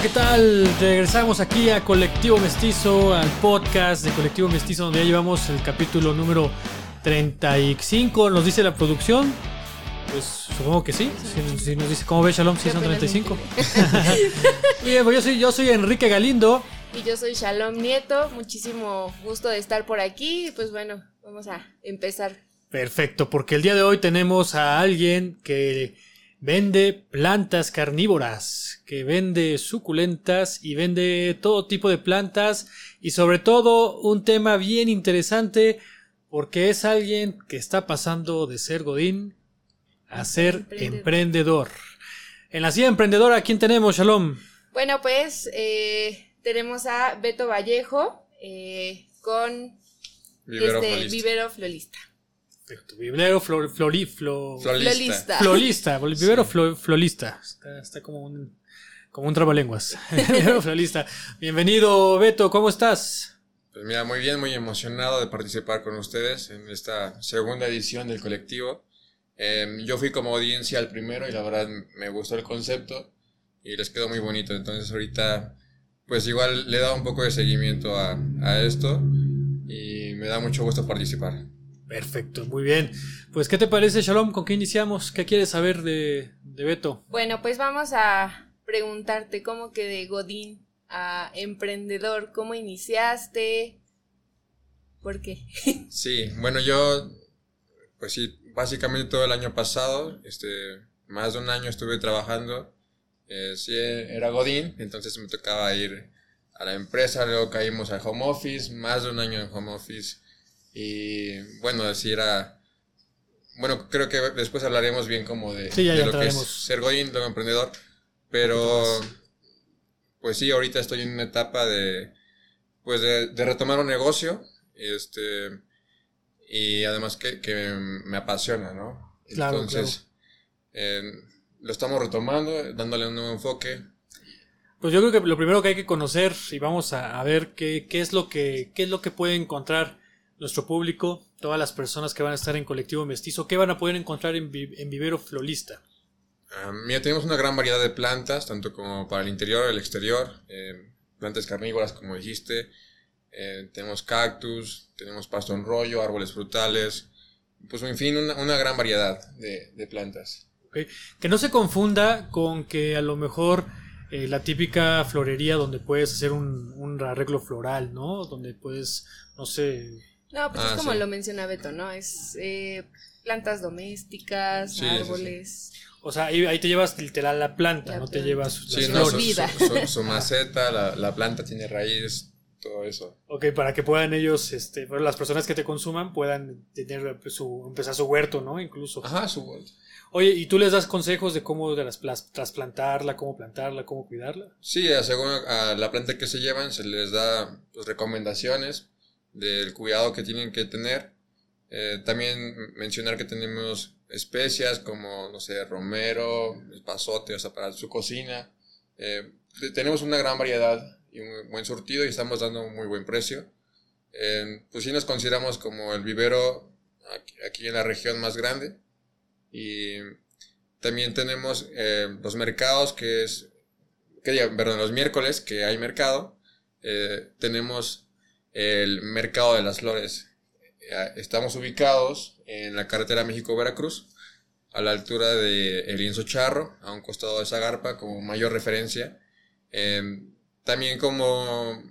Hola, ¿qué tal? Regresamos aquí a Colectivo Mestizo, al podcast de Colectivo Mestizo, donde ya llevamos el capítulo número 35. Nos dice la producción. Pues supongo que sí. Si, si nos dice, ¿cómo ves, Shalom? Sí, son 35. Bien, pues yo soy, yo soy Enrique Galindo. Y yo soy Shalom Nieto. Muchísimo gusto de estar por aquí. Pues bueno, vamos a empezar. Perfecto, porque el día de hoy tenemos a alguien que vende plantas carnívoras, que vende suculentas y vende todo tipo de plantas y sobre todo un tema bien interesante porque es alguien que está pasando de ser godín a ser Emprendedor. emprendedor. En la silla emprendedora, ¿a quién tenemos, Shalom? Bueno, pues eh, tenemos a Beto Vallejo eh, con Vivero este Florista. vivero florista. Perfecto, Vivero flor, flori- flo- Florista. Florista. florista, vivero flo- florista. Está, está como un como un trabalenguas. Vivero florista. Bienvenido, Beto, ¿cómo estás? Pues mira, muy bien, muy emocionado de participar con ustedes en esta segunda edición del colectivo. Em, yo fui como audiencia al primero y la verdad me gustó el concepto y les quedó muy bonito. Entonces ahorita pues igual le he dado un poco de seguimiento a, a esto y me da mucho gusto participar. Perfecto, muy bien. Pues, ¿qué te parece, Shalom? ¿Con qué iniciamos? ¿Qué quieres saber de, de Beto? Bueno, pues vamos a preguntarte cómo que de Godín a emprendedor, ¿cómo iniciaste? ¿Por qué? Sí, bueno, yo, pues sí, básicamente todo el año pasado, este, más de un año estuve trabajando, eh, sí, era Godín, entonces me tocaba ir a la empresa, luego caímos al home office, más de un año en home office, y bueno, así era, bueno, creo que después hablaremos bien como de, Sí, ya- de ya lo que es ser Godín, luego emprendedor, pero, pues sí, ahorita estoy en una etapa de, pues de, de retomar un negocio, este, y además que, que me apasiona, ¿no? Claro, Entonces, eh, lo estamos retomando, dándole un nuevo enfoque. Pues yo creo que lo primero que hay que conocer y vamos a, a ver qué, qué es lo que qué es lo que puede encontrar nuestro público, todas las personas que van a estar en colectivo mestizo, qué van a poder encontrar en, Vi- en Vivero Florista. Mira, tenemos una gran variedad de plantas, tanto como para el interior, el exterior, eh, plantas carnívoras, como dijiste. eh, tenemos cactus, tenemos pasto en rollo, árboles frutales, pues en fin, una, una gran variedad de, de plantas. Que no se confunda con que a lo mejor eh, la típica florería donde puedes hacer un, un arreglo floral, ¿no? Donde puedes, no sé, No, pues Ah, es como sí. lo menciona Beto, ¿no? Es eh, plantas domésticas, Sí, sí, sí. árboles. o sea, ahí, ahí te llevas literal la planta, La no te llevas Sí, las no, su. Vida. su- su- su maceta, la, la planta tiene raíz, todo eso. Ok, para que puedan ellos, este, bueno, las personas que te consuman puedan tener pues, su, empezar su huerto, ¿no? Incluso. Ajá, su, Oye, ¿y tú les das consejos de cómo de las trasplantarla, cómo plantarla, cómo cuidarla? Sí, según a la planta que se llevan, se les da pues, recomendaciones del cuidado que tienen que tener. Eh, también mencionar que tenemos especias como, no sé, romero, pasote, o sea, para su cocina. Eh, te- tenemos una gran variedad y un buen surtido y estamos dando un muy buen precio. Eh, pues sí nos consideramos como el vivero aquí, en la región más grande. Y también tenemos eh, los mercados, que es que perdón, los miércoles que hay mercado, tenemos el mercado de las flores. Eh, Estamos ubicados en la carretera México-Veracruz, a la altura de El Lienzo Charro, a un costado de Zagarpa, como mayor referencia. Eh, también como,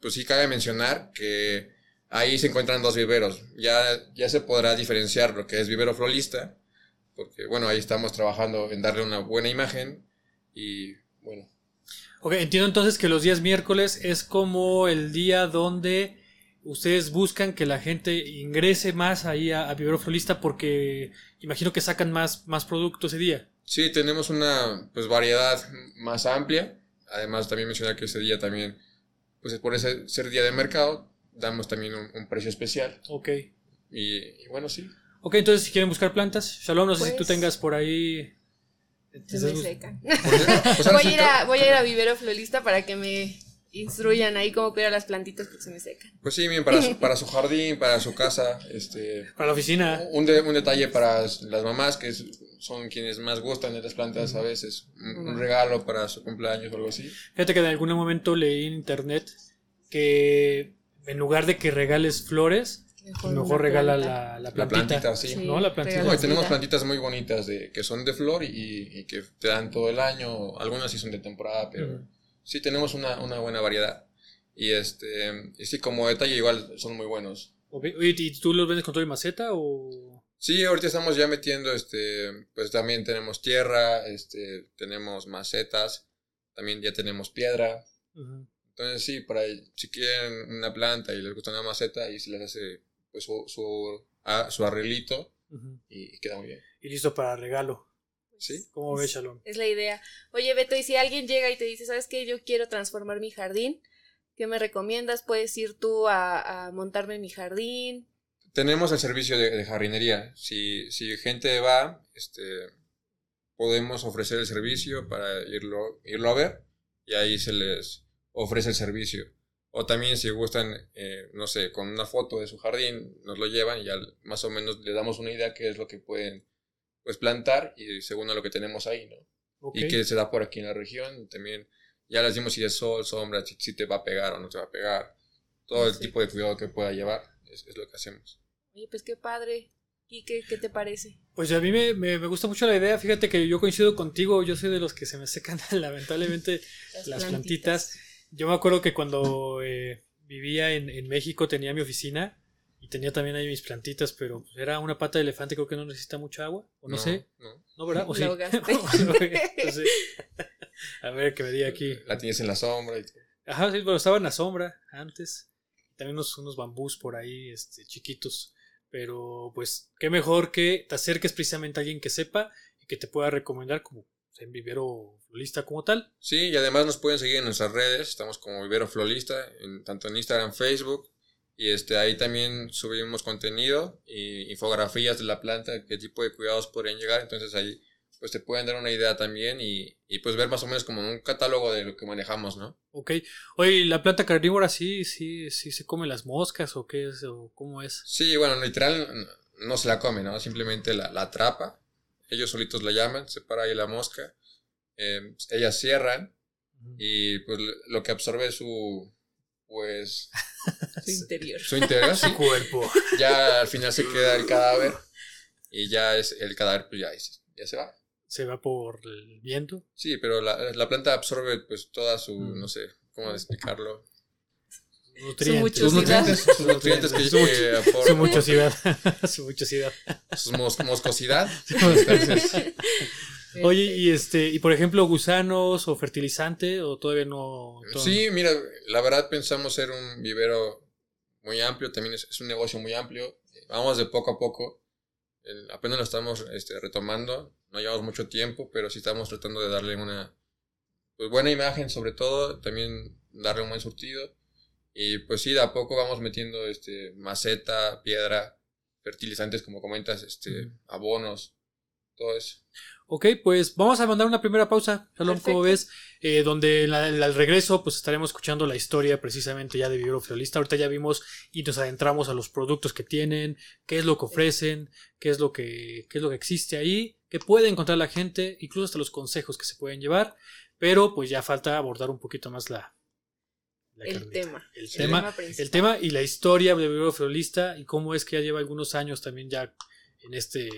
pues sí cabe mencionar que ahí se encuentran dos viveros. Ya, ya se podrá diferenciar lo que es vivero florista, porque bueno, ahí estamos trabajando en darle una buena imagen y bueno, Ok, entiendo entonces que los días miércoles es como el día donde ustedes buscan que la gente ingrese más ahí a, a Vivero Florista porque imagino que sacan más, más producto ese día. Sí, tenemos una pues variedad más amplia. Además, también mencionar que ese día también, pues por ese ser día de mercado, damos también un, un precio especial. Ok. Y, y bueno, sí. Ok, entonces si quieren buscar plantas, Shalom, no sé si tú Pues- tengas por ahí... Se me seca. Pues voy, a ir to- a, voy a ir a Vivero Florista para que me instruyan ahí cómo cuidar las plantitas porque se me secan. Pues sí, bien, para su, para su jardín, para su casa, este... Para la oficina. Un, de- un detalle para las mamás, que es- son quienes más gustan de las plantas a veces. Un, un regalo para su cumpleaños o algo así. Fíjate que en algún momento leí en internet que en lugar de que regales flores, mejor, regala planta. la, la La plantita. plantita, sí. Sí. ¿No? La plantita. No, y tenemos plantitas muy bonitas de, que son de flor y, y que te dan todo el año. Algunas sí son de temporada, pero Ujú. sí tenemos una, una buena variedad. Y este y sí, como detalle igual son muy buenos. Ok, oye, ¿y tú los vendes con todo y maceta o...? Sí, ahorita estamos ya metiendo, este, pues también tenemos tierra, este, tenemos macetas, también ya tenemos piedra. Ujú. Entonces sí, para si quieren una planta y les gusta una maceta, ahí se les hace pues su, su, ah, su arreglito y queda muy bien. Y listo para regalo. ¿Sí? ¿Cómo ves, Shalom? Es la idea. Oye, Beto, y si alguien llega y te dice, ¿sabes qué? Yo quiero transformar mi jardín. ¿Qué me recomiendas? ¿Puedes ir tú a, a montarme mi jardín? Tenemos el servicio de, de jardinería. Si, si gente va, este, podemos ofrecer el servicio para irlo, irlo a ver y ahí se les ofrece el servicio. O también si gustan, eh, no sé, con una foto de su jardín, nos lo llevan y ya más o menos les damos una idea qué es lo que pueden pues plantar y según a lo que tenemos ahí, ¿no? Y que se da por aquí en la región. También ya les dimos si es sol, sombra, si, si te va a pegar o no te va a pegar. Todo el tipo de cuidado que pueda llevar es, es lo que hacemos. Oye, pues qué padre. ¿Y qué, qué te parece? Pues a mí me, me- me gusta mucho la idea. Fíjate que yo coincido contigo. Yo soy de los que se me secan lamentablemente las plantitas. Yo me acuerdo que cuando eh, vivía en, en México tenía mi oficina y tenía también ahí mis plantitas, pero pues, era una pata de elefante, creo que no necesita mucha agua. O no, sé. no. ¿No, verdad? ¿O sí? Sé. A ver, que me diga aquí. La tienes en la sombra y todo. Ajá, sí, pero estaba en la sombra antes. También unos, unos bambús por ahí, este, chiquitos. Pero pues, qué mejor que te acerques precisamente a alguien que sepa y que te pueda recomendar como en vivero florista como tal. Sí, y además nos pueden seguir en nuestras redes. Estamos como Vivero Florista, en, tanto en Instagram, Facebook. Y este, ahí también subimos contenido y infografías de la planta, qué tipo de cuidados podrían llegar. Entonces ahí pues te pueden dar una idea también y, y pues ver más o menos como un catálogo de lo que manejamos, ¿no? Ok. Oye, ¿y ¿la planta carnívora sí, sí, sí se come las moscas o qué es o cómo es? Sí, bueno, literal no- no se la come, ¿no? Simplemente la, la atrapa. Ellos solitos la llaman, se para ahí la mosca. eh, ellas cierran y pues lo que absorbe su pues Su interior. su interior sí, cuerpo. ya al final se queda el cadáver y ya es el cadáver pues ya, ya se va Se va por el viento. sí pero la, la planta absorbe pues toda su Mm. no sé cómo explicarlo Nutrientes. sus nutrientes sus nutrientes que, Su, aporta, su muchosidad. su muchosidad. su mos- moscosidad Oye, y este, y por ejemplo, gusanos o fertilizante, o todavía no. Sí, mira, la verdad pensamos ser un vivero muy amplio, también es, es un negocio muy amplio. Vamos de poco a poco. El- apenas lo estamos este, retomando, no llevamos mucho tiempo, pero sí estamos tratando de darle una pues, buena imagen, sobre todo, también darle un buen surtido. Y pues sí, de a poco vamos metiendo este, maceta, piedra, fertilizantes, como comentas, este, abonos, todo eso. Ok, pues vamos a mandar una primera pausa, Shalom, como ves, Eh, donde en la- en la- al regreso pues estaremos escuchando la historia precisamente ya de Vivero Florista. Ahorita ya vimos y nos adentramos a los productos que tienen, qué es lo que ofrecen, qué es lo que, qué es lo que existe ahí, qué puede encontrar la gente, incluso hasta los consejos que se pueden llevar, pero pues ya falta abordar un poquito más la El tema. El El tema, tema principal. el tema y la historia de Vivero Florista y cómo es que ya lleva algunos años también ya en este,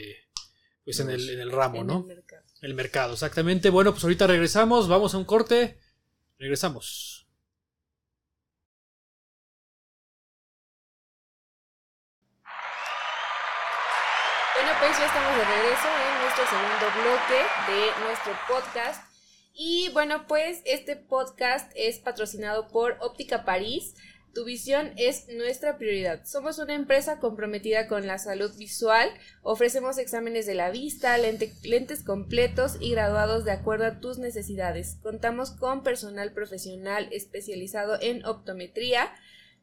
pues en el, en el ramo, En ¿no? el mercado. El mercado, exactamente. Bueno, pues ahorita regresamos, vamos a un corte. Regresamos. Bueno, pues ya estamos de regreso en nuestro segundo bloque de nuestro podcast. Y bueno, pues este podcast es patrocinado por Óptica París. Tu visión es nuestra prioridad. Somos una empresa comprometida con la salud visual. Ofrecemos exámenes de la vista, lente- lentes completos y graduados de acuerdo a tus necesidades. Contamos con personal profesional especializado en optometría.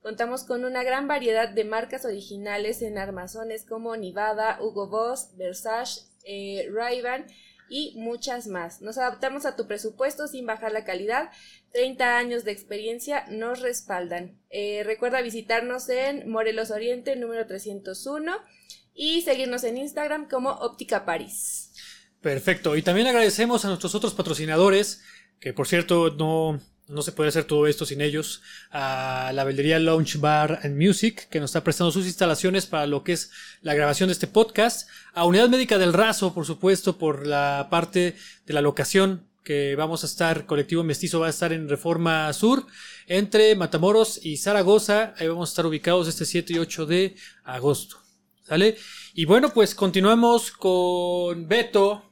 Contamos con una gran variedad de marcas originales en armazones como Nivada, Hugo Boss, Versace, eh, Ray-Ban y muchas más. Nos adaptamos a tu presupuesto sin bajar la calidad. 30 años de experiencia nos respaldan. Eh, recuerda visitarnos en Morelos Oriente, número 301, y seguirnos en Instagram como Óptica París. Perfecto. Y también agradecemos a nuestros otros patrocinadores, que por cierto no, no se puede hacer todo esto sin ellos. A la Beldería Lounge Bar and Music, que nos está prestando sus instalaciones para lo que es la grabación de este podcast. A Unidad Médica del Razo, por supuesto, por la parte de la locación que vamos a estar, Colectivo Mestizo va a estar en Reforma Sur, entre Matamoros y Zaragoza. Ahí vamos a estar ubicados este 7 y 8 de agosto. ¿Sale? Y bueno, pues continuamos con Beto,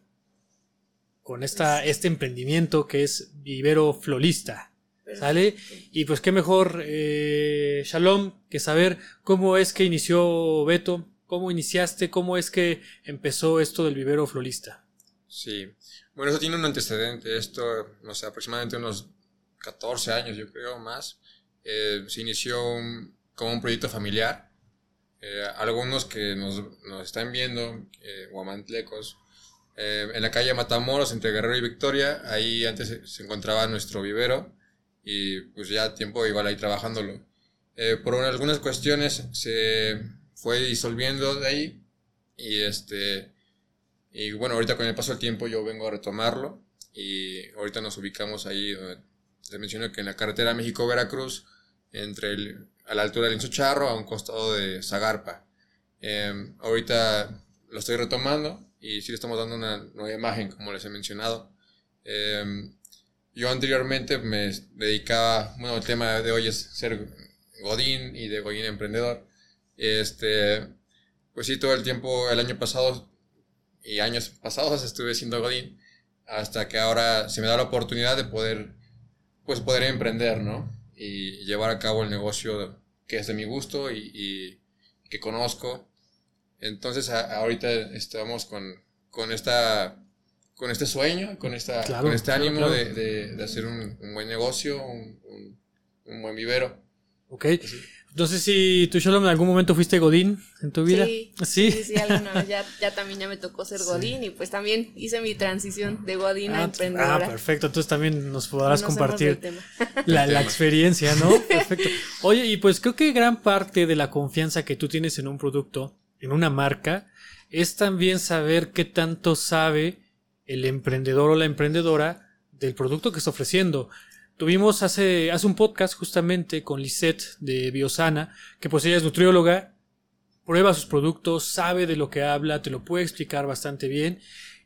con esta, este emprendimiento que es Vivero Florista. ¿Sale? Y pues qué mejor, eh, Shalom, que saber cómo es que inició Beto, cómo iniciaste, cómo es que empezó esto del vivero florista. Sí, bueno, eso tiene un antecedente, esto, no sé, aproximadamente unos 14 años, yo creo, más. Eh, se inició como un proyecto familiar. Eh, algunos que nos, nos están viendo, eh, guamantlecos, eh, en la calle Matamoros, entre Guerrero y Victoria, ahí antes se, encontraba nuestro vivero y pues ya tiempo igual ahí trabajándolo. Eh, por algunas cuestiones se fue disolviendo de ahí y este y bueno, ahorita con el paso del tiempo yo vengo a retomarlo y ahorita nos ubicamos ahí donde te menciono que en la carretera México-Veracruz, entre el, a la altura del Charro, a un costado de Zagarpa. Eh, ahorita lo estoy retomando y sí le estamos dando una nueva imagen, como les he mencionado. Em, yo anteriormente me dedicaba, bueno, el tema de hoy es ser Godín y de Godín emprendedor. Este, pues sí, todo el tiempo, el año pasado y años pasados estuve siendo Godín, hasta que ahora se me da la oportunidad de poder, pues poder emprender, ¿no? Y llevar a cabo el negocio que es de mi gusto y, y que conozco entonces ahorita estamos con, con, esta, con este sueño, con, esta, con este ánimo De, de, hacer un, buen negocio, un, un, buen vivero. Ok. No sé si tú, Shalom, en algún momento fuiste Godín en tu vida. Sí, sí, sí, alguna vez ya, ya, también ya me tocó ser Godín y pues también hice mi transición de Godín a ah, emprendedora. Ah, perfecto. Entonces también nos podrás compartir la, la experiencia, ¿no? Perfecto. Oye, y pues creo que gran parte de la confianza que tú tienes en un producto en una marca es también saber qué tanto sabe el emprendedor o la emprendedora del producto que está ofreciendo. Tuvimos hace, hace un podcast justamente con Lisette de Biosana, que pues ella es nutrióloga, prueba sus productos, sabe de lo que habla, te lo puede explicar bastante bien.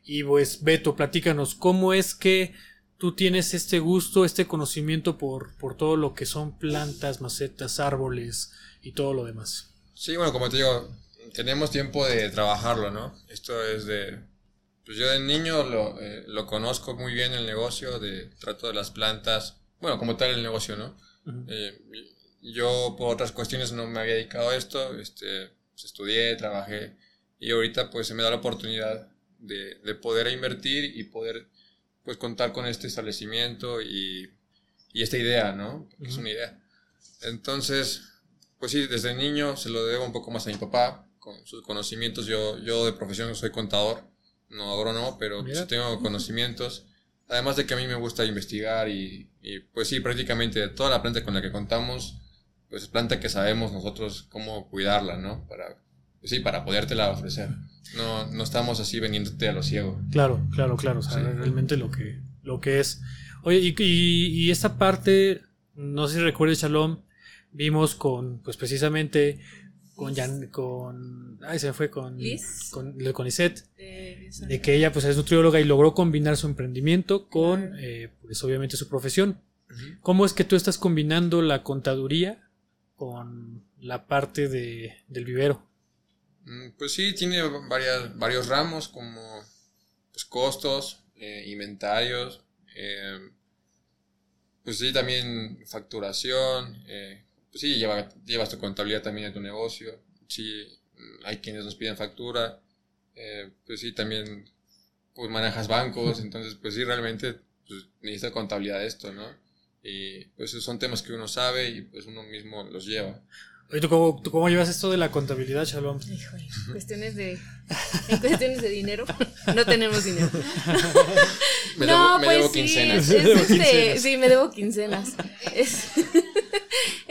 Y pues Beto, platícanos, ¿cómo es que tú tienes este gusto, este conocimiento por, por todo lo que son plantas, macetas, árboles y todo lo demás? Sí, bueno, como te digo, tenemos tiempo de trabajarlo, ¿no? Esto es de... Pues yo de niño lo, eh, lo conozco muy bien el negocio, de trato de las plantas, bueno, como tal el negocio, ¿no? Eh, yo por otras cuestiones no me había dedicado a esto, este, pues estudié, trabajé y ahorita pues se me da la oportunidad de, de poder invertir y poder pues contar con este establecimiento y, y esta idea, ¿no? es una idea. Entonces, pues sí, desde niño se lo debo un poco más a mi papá, con sus conocimientos. Yo, yo de profesión soy contador, no agrónomo, pero sí tengo conocimientos. Además de que a mí me gusta investigar y, y, pues sí, prácticamente toda la planta con la que contamos, pues es planta que sabemos nosotros cómo cuidarla, ¿no? Para, pues sí, para podértela ofrecer. No, no estamos así vendiéndote a lo ciego. Claro, claro, claro. O sea, realmente lo que, lo que es. Oye, y, y, y esta parte, no sé si recuerdes, Shalom, vimos con, pues precisamente con Jan, con, ay, se fue con, con, con Lisette, de que ella pues es nutrióloga y logró combinar su emprendimiento con, eh, pues obviamente su profesión. ¿Cómo es que tú estás combinando la contaduría con la parte de, del vivero? Mm, pues sí, tiene varias, varios ramos como pues, costos, eh, inventarios, eh, pues sí, también facturación, eh, pues sí, lleva, llevas tu contabilidad también en tu negocio. Sí, hay quienes nos piden factura. Eh, pues sí, también pues manejas bancos. Entonces, pues sí, realmente pues, necesita contabilidad esto, ¿no? Y pues son temas que uno sabe y pues uno mismo los lleva. Oye, ¿tú cómo, tú cómo llevas esto de la contabilidad, Shalom? Híjole, cuestiones de, en cuestiones de dinero, no tenemos dinero. Me no, debo, me pues debo sí, quincenas. es Debo este, quincenas. sí, me debo quincenas. Es,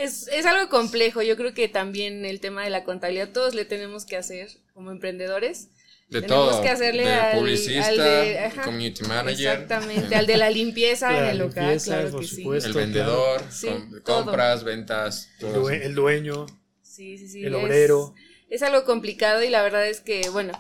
es, es algo complejo. Yo creo que también el tema de la contabilidad todos le tenemos que hacer como emprendedores. De Tenemos todo. que hacerle de al- publicista, al de- ajá, community manager, Exactamente, al de la limpieza en el local, limpieza, claro por que sí. el vendedor, Sí, com- todo. compras, ventas, El, todo dueño. Sí, sí, sí. El es- obrero. Es, algo complicado y la verdad es que, bueno,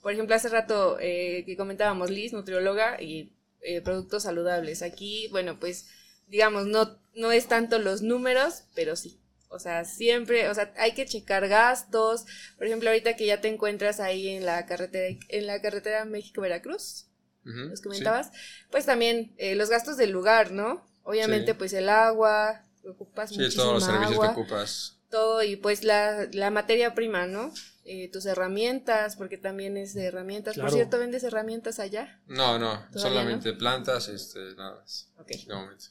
por ejemplo, hace rato eh, que comentábamos Liz, nutrióloga y eh, productos saludables. Aquí, bueno, pues, digamos, no, no es tanto los números, pero sí. O sea, siempre, o sea, hay que checar gastos. Por ejemplo, ahorita que ya te encuentras ahí en la carretera, en la carretera México-Veracruz, los sí. comentabas, pues también eh, los gastos del lugar, ¿no? Obviamente, Sí. pues el agua, ocupas Sí, todos los servicios agua que ocupas. todo y pues la, la materia prima, ¿no? Eh, tus herramientas, porque también es de herramientas. Claro. Por cierto, ¿vendes herramientas allá? No, no, ¿Todavía solamente plantas, este, nada más. Ok. De momento.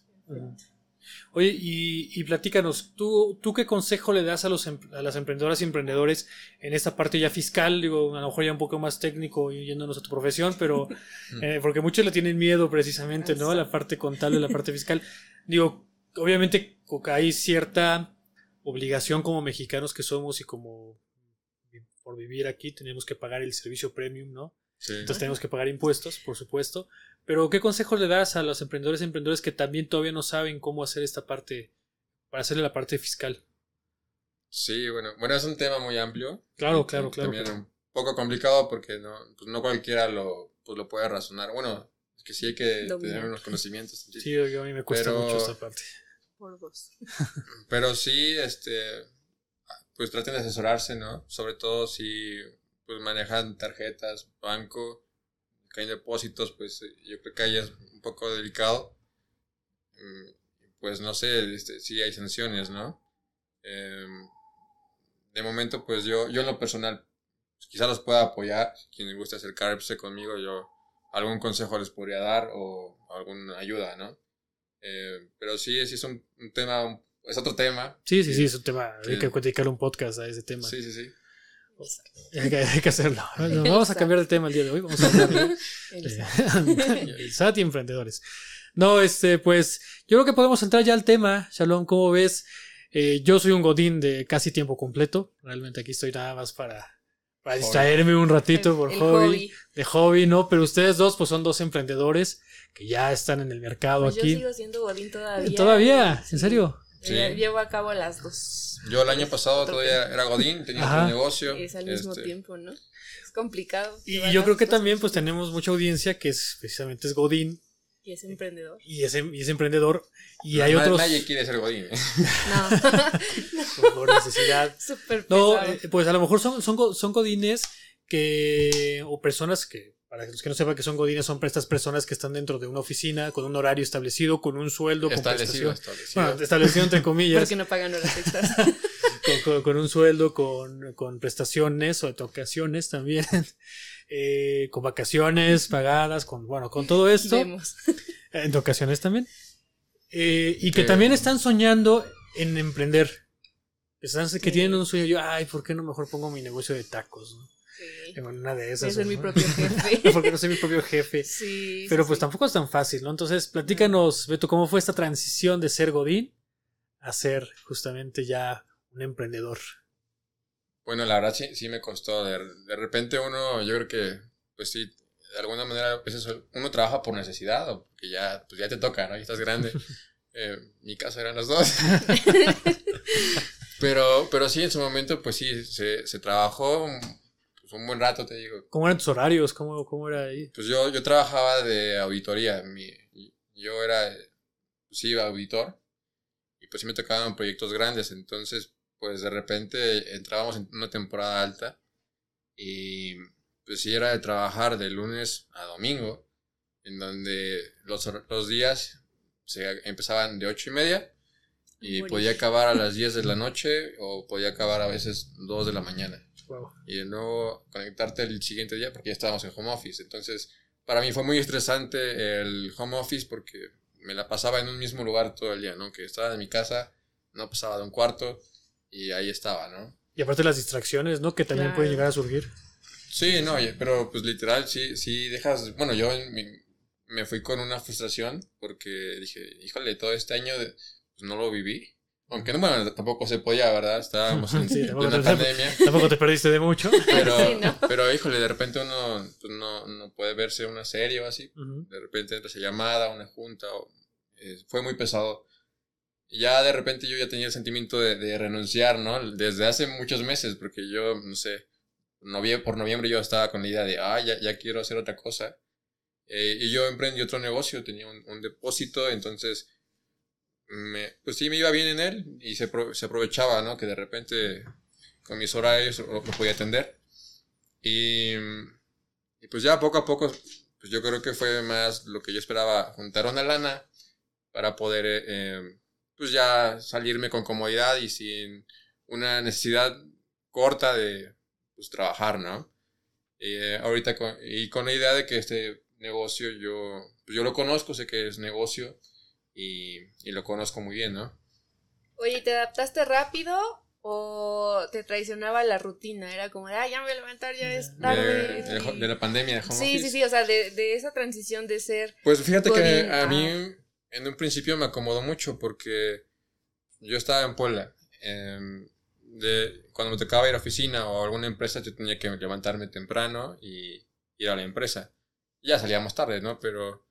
Oye, y, y platícanos, ¿tú, ¿tú qué consejo le das a, los, em- a las emprendedoras y emprendedores en esta parte ya fiscal? Digo, a lo mejor ya un poco más técnico y yéndonos a tu profesión, pero eh, porque muchos le tienen miedo precisamente, ¿no? A la parte contable, a la parte fiscal. Digo, obviamente hay cierta obligación como mexicanos que somos y como por vivir aquí tenemos que pagar el servicio premium, ¿no? Sí. Entonces tenemos que pagar impuestos, por supuesto. Pero ¿qué consejos le das a los emprendedores y emprendedores que también todavía no saben cómo hacer esta parte, para hacerle la parte fiscal? Sí, bueno, bueno, es un tema muy amplio. Claro, claro, claro. También un poco complicado porque no, pues no cualquiera lo, pues lo puede razonar. Bueno, es que sí hay que Dominar. tener unos conocimientos. Sí, yo- a mí me cuesta Pero- mucho esta parte. Por dos. Pero sí, este, pues traten de asesorarse, ¿no? Sobre todo si pues manejan tarjetas, banco, caen depósitos, pues yo creo que ahí es un poco delicado. Mm, Pues no sé, este, sí hay sanciones, ¿no? Em, de momento, pues yo, yo en lo personal, pues, quizá los pueda apoyar. Quien le guste acercarse conmigo, yo algún consejo les podría dar o alguna ayuda, ¿no? Eh, pero sí, sí es un, un tema, es otro tema. Sí, sí, sí, es un tema. Hay Sí. que dedicarle un podcast a ese tema. Sí, sí, sí. Hay, que, hay que hacerlo. Vamos a cambiar de tema el día de hoy. Vamos a hablar de- El- SAT y emprendedores. No, este, pues yo creo que podemos entrar ya al tema. Shalom, ¿cómo ves? Eh, yo soy un godín de casi tiempo completo. Realmente aquí estoy nada más para, para Hobby. distraerme un ratito por el hobby, de hobby, ¿no? Pero ustedes dos, pues son dos emprendedores que ya están en el mercado Pues yo aquí. sigo siendo Godín todavía. ¿Todavía? ¿En serio? Sí. Llevo a cabo las dos. Yo el año pasado todavía era Godín, tenía Ajá. otro negocio. Es al mismo este, tiempo, ¿no? Es complicado. Y yo creo que también pues tenemos mucha audiencia que es precisamente es godín Y es emprendedor. y es, em- y es emprendedor y hay otros Nadie quiere ser Godín. ¿eh? No. por necesidad. Súper No, pesado. eh, pues a lo mejor son, son, son godines que, o personas que, para los que no sepan que son godines, son estas personas que están dentro de una oficina con un horario establecido, con un sueldo, con Establecido, prestación. establecido. Bueno, establecido entre comillas, Porque no pagan horas extras. con, con- con un sueldo, con, con prestaciones o ocasiones también, eh, con vacaciones pagadas, con, bueno, con todo esto. Vemos. En ocasiones también. Eh, y que Que- también están soñando en emprender. Están, que tienen un sueño. Yo, ay, ¿por qué no mejor pongo mi negocio de tacos? no? Sí. En una de esas. ser ¿no? mi propio jefe. Porque no soy mi propio jefe. Sí. Pero sí, pues sí. tampoco es tan fácil, ¿no? Entonces, platícanos, Beto, ¿cómo fue esta transición de ser Godín a ser justamente ya un emprendedor? Bueno, la verdad sí, sí me costó. De, de repente uno, yo creo que, pues sí, de alguna manera, a veces uno trabaja por necesidad o porque ya, pues ya te toca, ¿no? Ya estás grande. Eh, mi caso eran los dos. pero, pero sí, en su momento, pues sí, se, se trabajó un, un buen rato, te digo. ¿Cómo eran tus horarios? ¿Cómo, cómo era ahí? Pues yo, yo trabajaba de auditoría. Mi, yo era, pues sí, auditor. Y pues sí me tocaban proyectos grandes. Entonces, pues de repente entrábamos en una temporada alta. Y pues sí era de trabajar de lunes a domingo. En donde los, los días se empezaban de ocho y media. Y podía acabar a las 10 de la noche o podía acabar a veces 2 de la mañana Wow. y de nuevo conectarte el siguiente día porque ya estábamos en home office. Entonces, para mí fue muy estresante el home office porque me la pasaba en un mismo lugar todo el día, ¿no? Que estaba en mi casa, no pasaba de un cuarto y ahí estaba, ¿no? Y aparte las distracciones, ¿no? Que también Claro. pueden llegar a surgir. Sí, no, pero pues literal, sí, sí dejas, bueno, yo mi- me fui con una frustración porque dije, híjole, todo este año pues, no lo viví. Aunque no, bueno, tampoco se podía, ¿verdad? Estábamos en Sí, tampoco te- pandemia. Tampoco te perdiste de mucho. Pero, Sí, ¿no? pero híjole, de repente uno pues, no, no puede verse una serie o así. De repente entra esa llamada, una junta, o, eh, fue muy pesado. Y ya de repente yo ya tenía el sentimiento de, de renunciar, ¿no? Desde hace muchos meses, porque yo, no sé, novie- por noviembre yo estaba con la idea de, ah, ya, ya quiero hacer otra cosa. Eh, y yo emprendí otro negocio, tenía un, un depósito, entonces, me, pues sí me iba bien en él y se, apro- se aprovechaba, ¿no? Que de repente con mis horarios lo, lo podía atender. Y, y pues ya poco a poco, pues yo creo que fue más lo que yo esperaba, juntar una lana para poder, eh, eh, pues ya salirme con comodidad y sin una necesidad corta de, pues trabajar, ¿no? Y eh, ahorita con, y con la idea de que este negocio yo, pues yo lo conozco, sé que es negocio y, y lo conozco muy bien, ¿no? Oye, ¿te adaptaste rápido o te traicionaba la rutina? Era como de, ah, ya me voy a levantar, ya es De, tarde. de- la pandemia, de home Sí, sí, office. sí, o sea, de, de esa transición de ser... Pues fíjate que a mí ah. en un principio me acomodó mucho porque yo estaba en Puebla. em, de, cuando me tocaba ir a oficina o a alguna empresa, yo tenía que levantarme temprano y ir a la empresa. Ya salíamos tarde, ¿no? Pero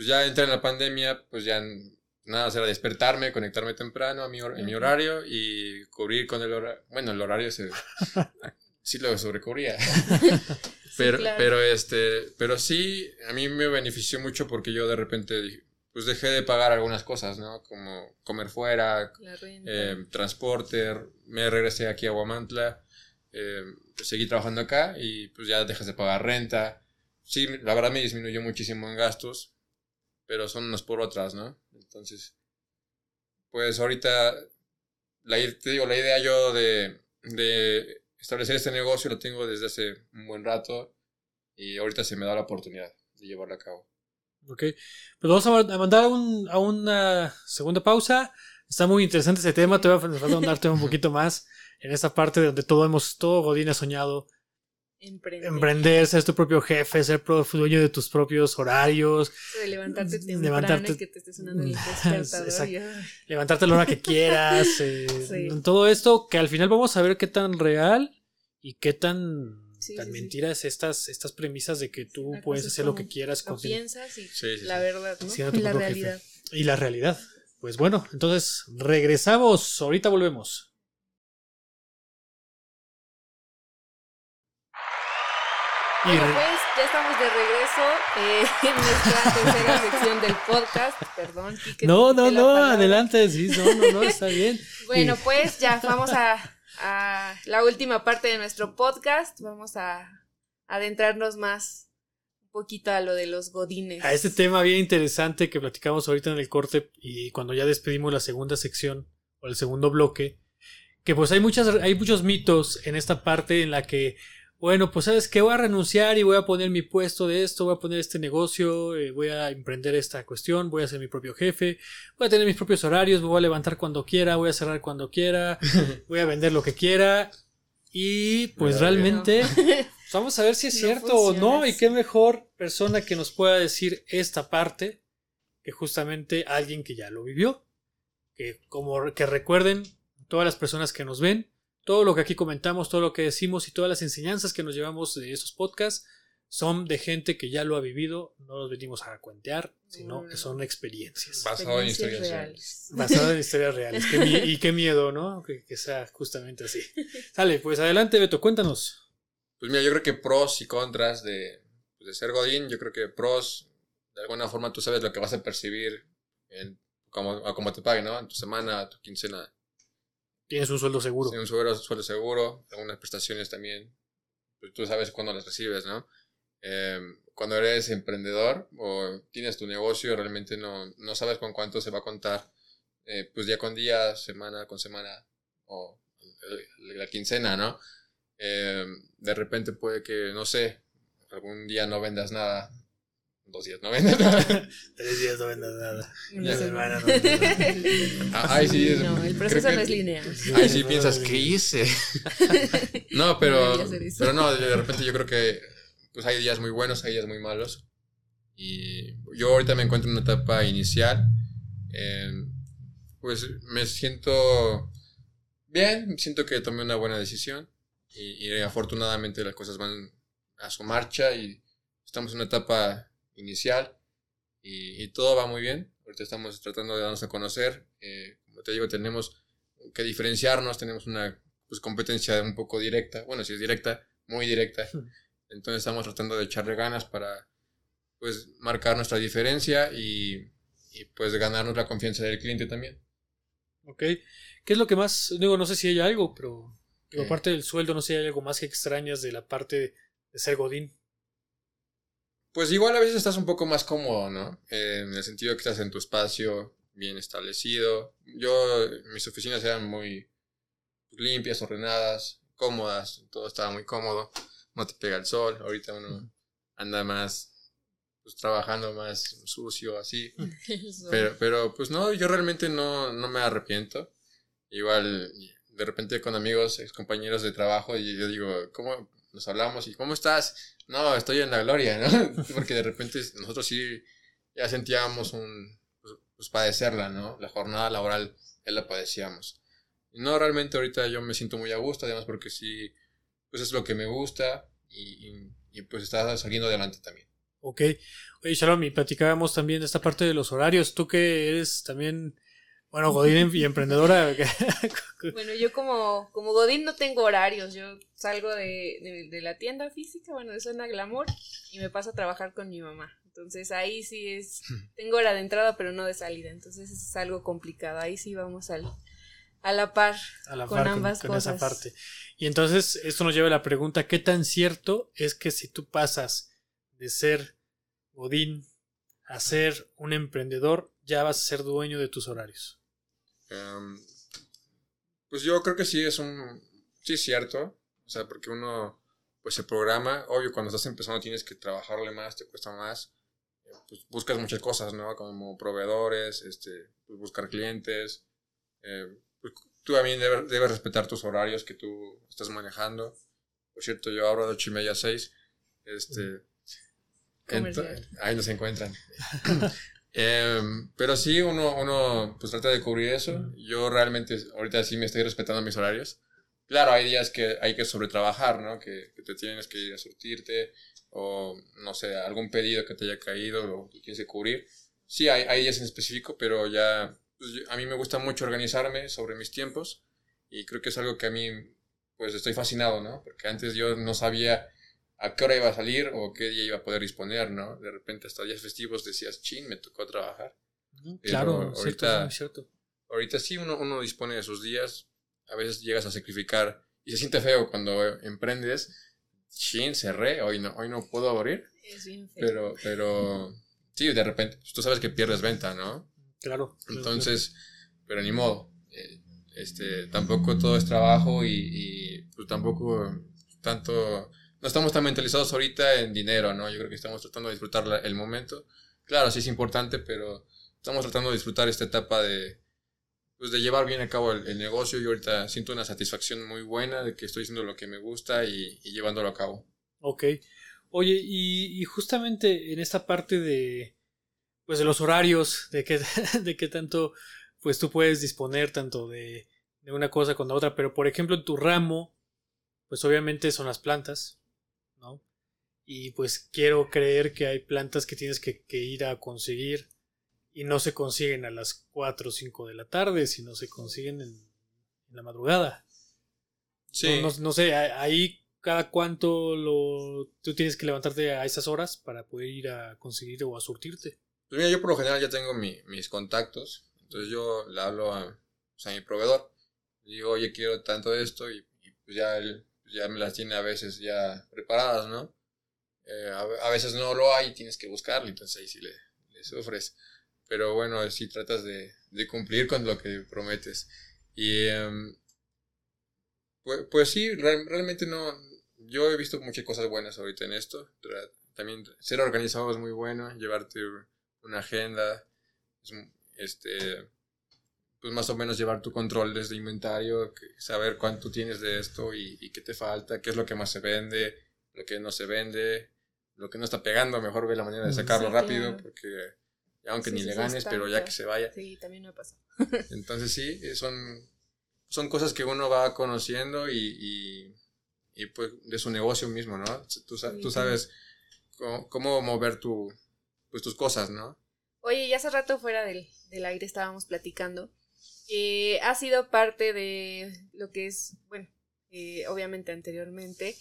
pues ya entré en la pandemia, pues ya nada, más era despertarme, conectarme temprano a mi, en mi horario y cubrir con el horario. Bueno, el horario se, sí lo sobrecubría. Pero, claro. pero este, pero sí, a mí me benefició mucho porque yo de repente pues dejé de pagar algunas cosas, ¿no? Como comer fuera, eh, transporte, me regresé aquí a Huamantla, eh, seguí trabajando acá y pues ya dejas de pagar renta. Sí, la verdad me disminuyó muchísimo en gastos, pero son unas por otras, ¿no? Entonces, pues ahorita, la, idea yo de, establecer este negocio lo tengo desde hace un buen rato y ahorita se me da la oportunidad de llevarlo a cabo. Ok. Pues vamos a ma- a mandar a, un- a una segunda pausa. Está muy interesante ese tema. Te voy a falta un poquito más en esa parte donde todo hemos, todo Godín ha soñado. Emprender. Emprender, ser tu propio jefe, ser dueño de tus propios horarios, De levantarte temprano Levantarte- y que te esté sonando el despertador. Exacto. y, ay, levantarte a la hora que quieras. eh, Sí. Todo esto que al final vamos a ver qué tan real y qué tan, Sí, tan sí, sí. mentiras estas, estas premisas de que tú la puedes hacer lo que quieras Lo con piensas y Sí, sí, la sí. verdad, ¿no? Siendo tu Y la propio jefe. realidad. y la realidad. Pues bueno, entonces regresamos. Ahorita volvemos. Bueno, pues ya estamos de regreso eh, en nuestra tercera sección del podcast. Perdón, no, no, no, palabra. adelante, sí, no, no, no, está bien. Bueno, pues ya vamos a, a la última parte de nuestro podcast. Vamos a adentrarnos más un poquito a lo de los godines. A este tema bien interesante que platicamos ahorita en el corte y cuando ya despedimos la segunda sección o el segundo bloque, que pues hay muchas hay muchos mitos en esta parte en la que bueno, pues sabes que voy a renunciar y voy a poner mi puesto de esto, voy a poner este negocio, eh, voy a emprender esta cuestión, voy a ser mi propio jefe, voy a tener mis propios horarios, me voy a levantar cuando quiera, voy a cerrar cuando quiera, voy a vender lo que quiera y pues Pero realmente pues vamos a ver si es No cierto o no y qué mejor persona que nos pueda decir esta parte que justamente alguien que ya lo vivió, que como que recuerden todas las personas que nos ven, todo lo que aquí comentamos, todo lo que decimos y todas las enseñanzas que nos llevamos de estos podcasts son de gente que ya lo ha vivido, no los venimos a cuentear, sino que son experiencias Basado en historias reales. basadas en historias reales. Qué y qué miedo, ¿no? Que, que sea justamente así. Sale, pues adelante, Beto, cuéntanos. Pues mira, yo creo que pros y contras de, pues, de ser Godín, yo creo que pros, de alguna forma tú sabes lo que vas a percibir en, como, a como te paguen, ¿no? En tu semana, tu quincena. Tienes un sueldo seguro. Sí, un sueldo, sueldo seguro, algunas prestaciones también. Pues tú sabes cuándo las recibes, ¿no? Eh, cuando eres emprendedor o tienes tu negocio, realmente no, no sabes con cuánto se va a contar, eh, pues día con día, semana con semana o la quincena, ¿no? Eh, de repente puede que, no sé, algún día no vendas nada, dos días no vendes nada. Tres días no vendas nada. Una semana. no vendas nada. Ah, Ahí sí. es- No, el proceso que- no es lineal. Ahí sí piensas, ¿qué hice? no, pero, pero no, de repente yo creo que pues hay días muy buenos, hay días muy malos. Y yo ahorita me encuentro en una etapa inicial. eh, pues me siento bien, siento que tomé una buena decisión. Y, y afortunadamente las cosas van a su marcha y estamos en una etapa inicial. Y, y todo va muy bien. Ahorita estamos tratando de darnos a conocer. eh, como te digo, tenemos que diferenciarnos, tenemos una pues, competencia un poco directa, bueno, si es directa, muy directa. Entonces estamos tratando de echarle ganas para pues marcar nuestra diferencia y, y, pues ganarnos la confianza del cliente también. Ok. ¿Qué es lo que más, digo, no sé si hay algo, pero digo, ¿Qué? aparte del sueldo, no sé si hay algo más que extrañas de la parte de ser Godín? Pues igual a veces estás un poco más cómodo, ¿no? Eh, en el sentido que estás en tu espacio bien establecido. Yo, mis oficinas eran muy limpias, ordenadas, cómodas, todo estaba muy cómodo, no te pega el sol, ahorita uno anda más, pues trabajando más sucio, así. Pero, pero pues no, yo realmente no, no me arrepiento. Igual, de repente con amigos, ex compañeros de trabajo, y yo digo, ¿cómo nos hablamos? ¿Y cómo estás? No, estoy en la gloria, ¿no? Porque de repente nosotros sí ya sentíamos un, pues, pues, padecerla, ¿no? La jornada laboral ya la padecíamos. No, realmente ahorita yo me siento muy a gusto, además porque sí, pues es lo que me gusta y, y, y pues está saliendo adelante también. Ok. Oye, Shalom, y platicábamos también de esta parte de los horarios. Tú que eres también, bueno, Godín y emprendedora. Bueno, yo como, como Godín no tengo horarios. Yo salgo de, de, de la tienda física, bueno, de Zona Glamour, y me paso a trabajar con mi mamá. Entonces ahí sí es, tengo hora de entrada, pero no de salida. Entonces es algo complicado. Ahí sí vamos al, a la par a la con par ambas con esa cosas. parte. Y entonces esto nos lleva a la pregunta, ¿qué tan cierto es que si tú pasas de ser Godín a ser un emprendedor, ya vas a ser dueño de tus horarios? Um, pues yo creo que sí es un. Sí, es cierto. O sea, porque uno pues se programa. Obvio, cuando estás empezando tienes que trabajarle más, te cuesta más. Eh, Pues buscas muchas cosas, ¿no? Como proveedores, este, pues buscar clientes. Eh, pues tú también debes, debes respetar tus horarios que tú estás manejando. Por cierto, yo abro de 8 y media a 6. Este. Ahí nos encuentran. Em, pero sí, uno, uno pues trata de cubrir eso. Yo realmente ahorita sí me estoy respetando mis horarios. Claro, hay días que hay que sobretrabajar, ¿no? Que, que te tienes que ir a surtirte o, no sé, algún pedido que te haya caído o que que cubrir. Sí, hay, hay días en específico, pero ya pues, a mí me gusta mucho organizarme sobre mis tiempos y creo que es algo que a mí pues estoy fascinado, ¿no? Porque antes yo no sabía a qué hora iba a salir o qué día iba a poder disponer, ¿no? De repente hasta días festivos decías, chin, me tocó trabajar. claro, ahorita- cierto, cierto. Ahorita sí uno, uno dispone de sus días, a veces llegas a sacrificar y se siente feo cuando emprendes, chin, cerré, hoy no, hoy no puedo abrir, Es bien feo. pero, pero sí, de repente, pues, tú sabes que pierdes venta, ¿no? Claro. Entonces, pero ni modo. eh, Este, tampoco todo es trabajo y, y, pues tampoco tanto, no estamos tan mentalizados ahorita en dinero, ¿no? Yo creo que estamos tratando de disfrutar el momento. Claro, sí es importante, pero estamos tratando de disfrutar esta etapa de, pues de llevar bien a cabo el, negocio. Yo ahorita siento una satisfacción muy buena de que estoy haciendo lo que me gusta y, y llevándolo a cabo. Ok. Oye, y, y justamente en esta parte de, pues de los horarios, de qué, de qué tanto, pues tú puedes disponer tanto de, de una cosa con la otra, pero por ejemplo en tu ramo, pues obviamente son las plantas, ¿no? Y pues quiero creer que hay plantas que tienes que, que ir a conseguir y no se consiguen a las 4 o 5 de la tarde, sino se consiguen en, en la madrugada. No, no- no sé, ahí cada cuánto lo, tú tienes que levantarte a esas horas para poder ir a conseguir o a surtirte. Pues mira, yo por lo general ya tengo mi- mis contactos, entonces yo le hablo a, pues, a mi proveedor, le digo, oye, quiero tanto de esto y, y, pues ya él ya me las tiene a veces ya preparadas, ¿no? Eh, a, a veces no lo hay y tienes que buscarlo, entonces ahí sí le, le sufres. Pero bueno, sí tratas de, de cumplir con lo que prometes. Y pues, pues sí, real- realmente no, yo he visto muchas cosas buenas ahorita en esto. También ser organizado es muy bueno, llevarte una agenda, este, pues más o menos llevar tu control desde inventario, saber cuánto tienes de esto y, y, qué te falta, qué es lo que más se vende, lo que no se vende, lo que no está pegando, mejor ve la manera de sacarlo rápido, porque aunque ni le ganes, pero ya que se vaya. Sí, también me pasa. Entonces sí, son, son cosas que uno va conociendo y, y, pues de su negocio mismo, ¿no? Tú, tú sabes cómo, mover tu, pues, tus cosas, ¿no? Oye, ya hace rato fuera del, del aire estábamos platicando. Eh, ha sido parte de lo que es, bueno, eh, obviamente anteriormente,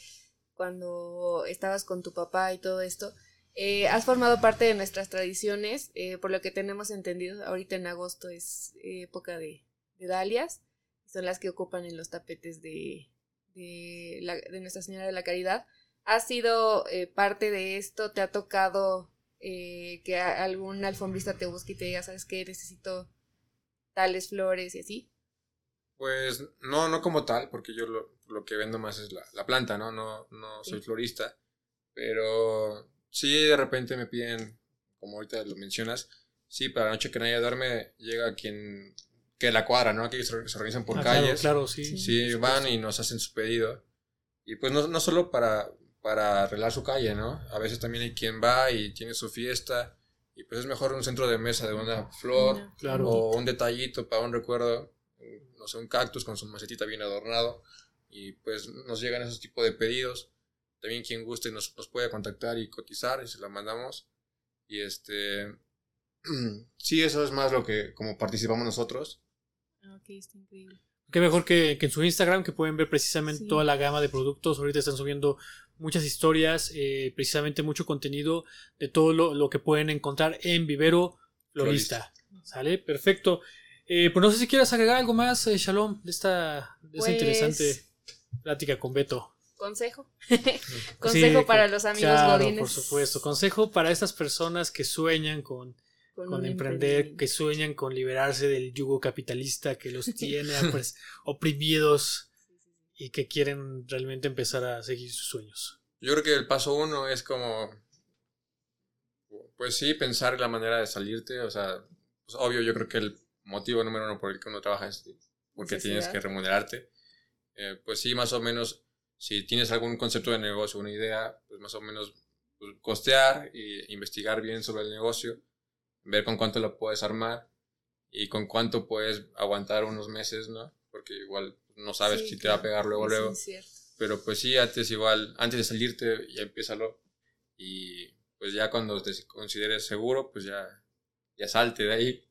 cuando estabas con tu papá y todo esto, eh, has formado parte de nuestras tradiciones, eh, por lo que tenemos entendido, ahorita en agosto es época de, dalias, son las que ocupan en los tapetes de, de, la, de Nuestra Señora de la Caridad. ¿Has sido eh, parte de esto? ¿Te ha tocado que algún alfombrista te busque y te diga, sabes qué, necesito tales flores y así? Pues no, no como tal, porque yo lo, lo que vendo más es la, la planta, ¿no? No, no soy florista. Pero sí, de repente me piden, como ahorita lo mencionas, sí, para la noche que nadie duerme, llega quien que la cuadra, ¿no? Aquí se, organizan por ah, calles. Claro, sí. Sí, van y nos hacen su pedido. Y pues no, no solo para, para arreglar su calle, ¿no? A veces también hay quien va y tiene su fiesta. Y pues es mejor un centro de mesa de una flor o un detallito para un recuerdo no sé, un cactus con su macetita bien adornado. Y pues nos llegan esos tipos de pedidos. También quien guste nos, nos puede contactar y cotizar y se la mandamos. Y este, sí, eso es más lo que como participamos nosotros. Ah, ok, está increíble. Qué mejor que, que, en su Instagram, que pueden ver precisamente toda la gama de productos. Ahorita están subiendo muchas historias, eh, precisamente mucho contenido de todo lo, lo, que pueden encontrar en Vivero Florista. ¿Sale? Perfecto. Eh, pues no sé si quieras agregar algo más, eh, Shalom, de esta, de pues, interesante plática con Beto. Consejo. consejo para los amigos claro, Por supuesto. Consejo para estas personas que sueñan con, con, emprender, que sueñan con liberarse del yugo capitalista que los tiene pues, oprimidos y que quieren realmente empezar a seguir sus sueños. Yo creo que el paso uno es como, pues sí, pensar la manera de salirte, o sea, pues obvio, yo creo que el motivo número uno por el que uno trabaja es porque tienes que remunerarte. Eh, pues sí, más o menos, si tienes algún concepto de negocio, una idea, pues más o menos pues, costear e investigar bien sobre el negocio, ver con cuánto lo puedes armar y con cuánto puedes aguantar unos meses, ¿no? Porque igual no sabes si te va a pegar luego, luego. Pero pues sí, antes igual, antes de salirte, ya empiézalo. Y pues ya cuando te consideres seguro, pues ya, ya salte de ahí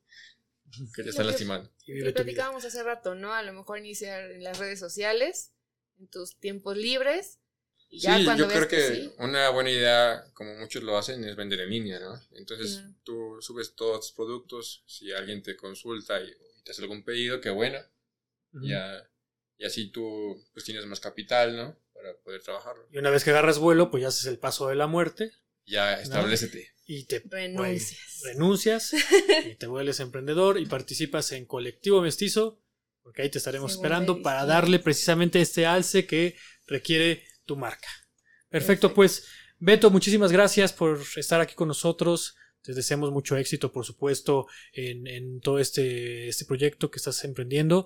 que te está lastimando. Y platicábamos hace rato, ¿no? A lo mejor iniciar en las redes sociales, en tus tiempos libres. Y ya sí, yo creo que, una buena idea, como muchos lo hacen, es vender en línea, ¿no? Entonces tú subes todos tus productos, si alguien te consulta y, te hace algún pedido, qué bueno. ya, y así tú pues tienes más capital, ¿no? Para poder trabajarlo. Y una vez que agarras vuelo, pues ya haces el paso de la muerte. Ya establecete y te renuncias. y te vuelves emprendedor y participas en Colectivo Mestizo, porque ahí te estaremos esperando para darle precisamente este alce que requiere tu marca. Perfecto, pues Beto, muchísimas gracias por estar aquí con nosotros. Te deseamos mucho éxito, por supuesto, en, en todo este, este proyecto que estás emprendiendo.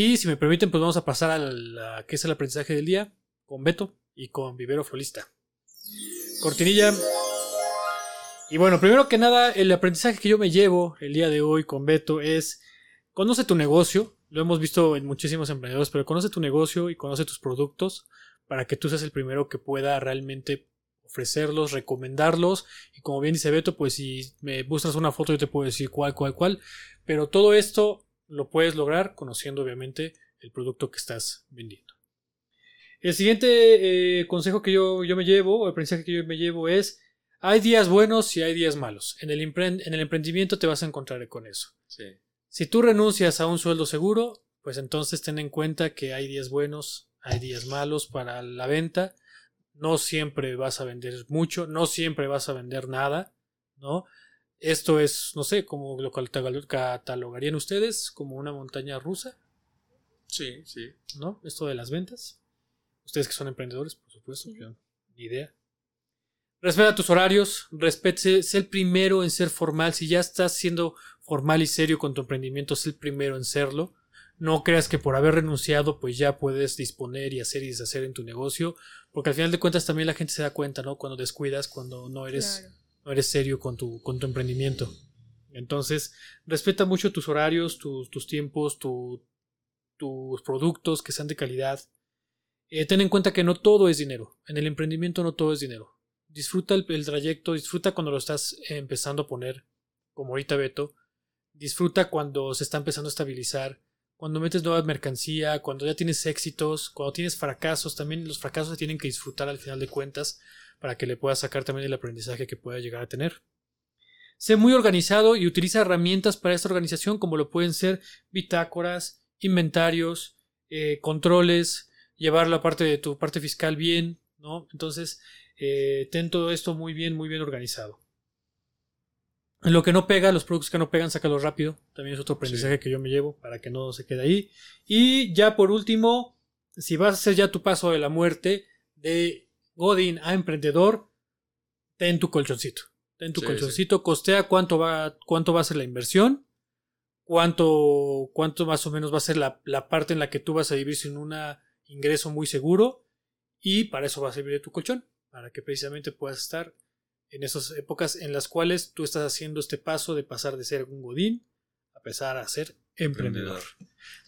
Y si me permiten, pues vamos a pasar a la que es el aprendizaje del día con Beto y con Vivero Florista. Cortinilla. Y bueno, primero que nada, el aprendizaje que yo me llevo el día de hoy con Beto es, conoce tu negocio, lo hemos visto en muchísimos emprendedores, pero conoce tu negocio y conoce tus productos para que tú seas el primero que pueda realmente ofrecerlos, recomendarlos. Y como bien dice Beto, pues si me buscas una foto yo te puedo decir cuál, cuál, cuál. Pero todo esto lo puedes lograr conociendo obviamente el producto que estás vendiendo. El siguiente eh, consejo que yo, yo me llevo, o el aprendizaje que yo me llevo es hay días buenos y hay días malos. En el, en el emprendimiento te vas a encontrar con eso. Si tú renuncias a un sueldo seguro, pues entonces ten en cuenta que hay días buenos, hay días malos para la venta. No siempre vas a vender mucho, no siempre vas a vender nada, ¿no? Esto es, no sé, como lo catalogarían ustedes, como una montaña rusa. Sí, sí. ¿No? Esto de las ventas. Ustedes que son emprendedores, por supuesto, ni idea. Respeta tus horarios, respete, sé el primero en ser formal. Si ya estás siendo formal y serio con tu emprendimiento, sé el primero en serlo. No creas que por haber renunciado, pues ya puedes disponer y hacer y deshacer en tu negocio, porque al final de cuentas también la gente se da cuenta, ¿no? Cuando descuidas, cuando no eres, eres serio con tu, con tu emprendimiento. Entonces, respeta mucho tus horarios, tus, tus tiempos, tus productos que sean de calidad. Eh, ten en cuenta que no todo es dinero. En el emprendimiento no todo es dinero. Disfruta el, el, trayecto, disfruta cuando lo estás empezando a poner, como ahorita Beto. Disfruta cuando se está empezando a estabilizar cuando metes nueva mercancía, cuando ya tienes éxitos, cuando tienes fracasos, también los fracasos se tienen que disfrutar al final de cuentas para que le puedas sacar también el aprendizaje que pueda llegar a tener. Sé muy organizado y utiliza herramientas para esta organización como lo pueden ser bitácoras, inventarios, eh, controles, llevar la parte de tu parte fiscal bien, ¿no? Entonces, eh, ten todo esto muy bien, muy bien organizado. Lo que no pega, los productos que no pegan, sácalos rápido. También es otro aprendizaje que yo me llevo para que no se quede ahí. Y ya por último, si vas a hacer ya tu paso de la muerte de Godin a emprendedor, ten tu colchoncito. Ten tu colchoncito, costea cuánto va, cuánto va a ser la inversión, cuánto, cuánto más o menos va a ser la, la parte en la que tú vas a vivir sin un ingreso muy seguro. Y para eso va a servir tu colchón, para que precisamente puedas estar en esas épocas en las cuales tú estás haciendo este paso de pasar de ser un godín a pasar a ser emprendedor.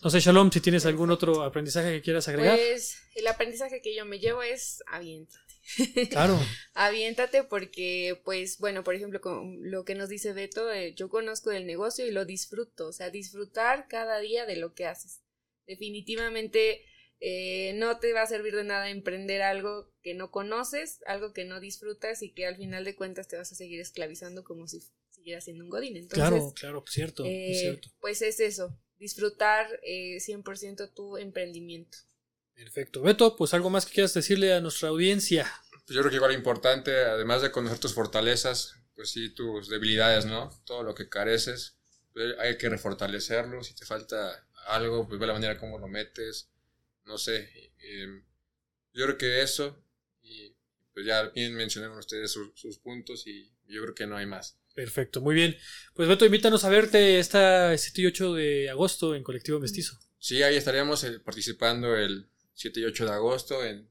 No sé, Shalom, si tienes algún otro aprendizaje que quieras agregar. Pues el aprendizaje que yo me llevo es aviéntate. Claro. aviéntate porque, pues, bueno, por ejemplo, con lo que nos dice Beto, eh, yo conozco el negocio y lo disfruto, o sea, disfrutar cada día de lo que haces. Definitivamente eh, no te va a servir de nada emprender algo que no conoces, algo que no disfrutas y que al final de cuentas te vas a seguir esclavizando como si siguieras siendo un godín. Entonces, claro, claro, cierto, eh, cierto. Pues es eso, disfrutar eh, 100% tu emprendimiento. Perfecto. Beto, pues algo más que quieras decirle a nuestra audiencia. Pues yo creo que igual importante, además de conocer tus fortalezas, pues sí, tus debilidades, ¿no? Todo lo que careces, pues hay que refortalecerlo. Si te falta algo, pues ve la manera como lo metes no sé, em, yo creo que eso, y pues ya bien mencionaron ustedes sus, puntos y yo creo que no hay más. Perfecto, muy bien. Pues Beto, invítanos a verte esta 7 y 8 de agosto en Colectivo Mestizo. Sí, ahí estaríamos eh, participando el 7 y 8 de agosto en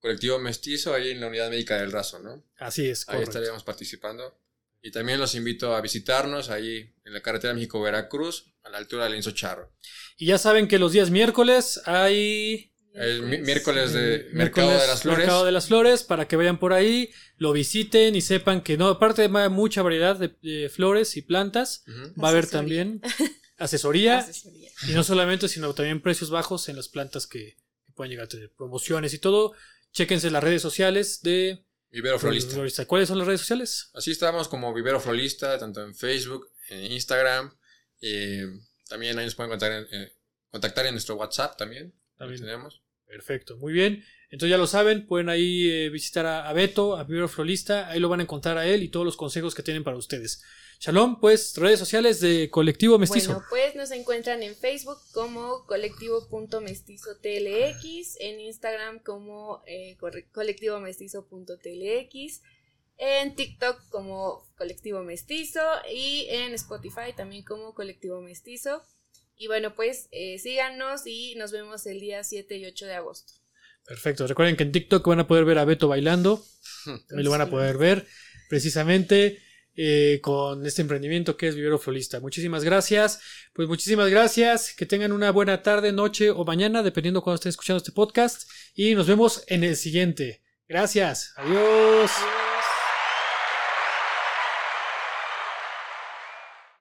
Colectivo Mestizo, ahí en la Unidad Médica del Razo, ¿no? Así es. Ahí estaríamos participando. Y también los invito a visitarnos ahí en la carretera México-Veracruz, a la altura del Inso Charro. Y ya saben que los días miércoles hay... El miércoles de Mercado de las Flores. Mercado de las Flores, para que vayan por ahí, lo visiten y sepan que no, aparte de mucha variedad de, flores y plantas, va a haber también asesoría, Y no solamente, sino también precios bajos en las plantas que, que pueden llegar a tener promociones y todo. Chéquense las redes sociales de Vivero Florista. ¿Cuáles son las redes sociales? Así estamos como Vivero Florista, tanto en Facebook, en Instagram. Y también ahí nos pueden contactar en, eh, contactar en nuestro WhatsApp también. También tenemos. Perfecto, muy bien. Entonces ya lo saben, pueden ahí eh, visitar a, Beto, a Vivero Florista, ahí lo van a encontrar a él y todos los consejos que tienen para ustedes. Shalom, pues redes sociales de Colectivo Mestizo. Bueno, pues nos encuentran en Facebook como colectivo.mestizo.tlx, en Instagram como eh, colectivomestizo.tlx, en TikTok como Colectivo Mestizo y en Spotify también como Colectivo Mestizo. Y bueno, pues eh, síganos y nos vemos el día 7 y 8 de agosto. Perfecto. Recuerden que en TikTok van a poder ver a Beto bailando. También lo van a poder ver precisamente. Eh, con este emprendimiento que es Vivero Florista. Muchísimas gracias. Pues muchísimas gracias. Que tengan una buena tarde, noche o mañana, dependiendo cuando estén escuchando este podcast. Y nos vemos en el siguiente. Gracias. Adiós.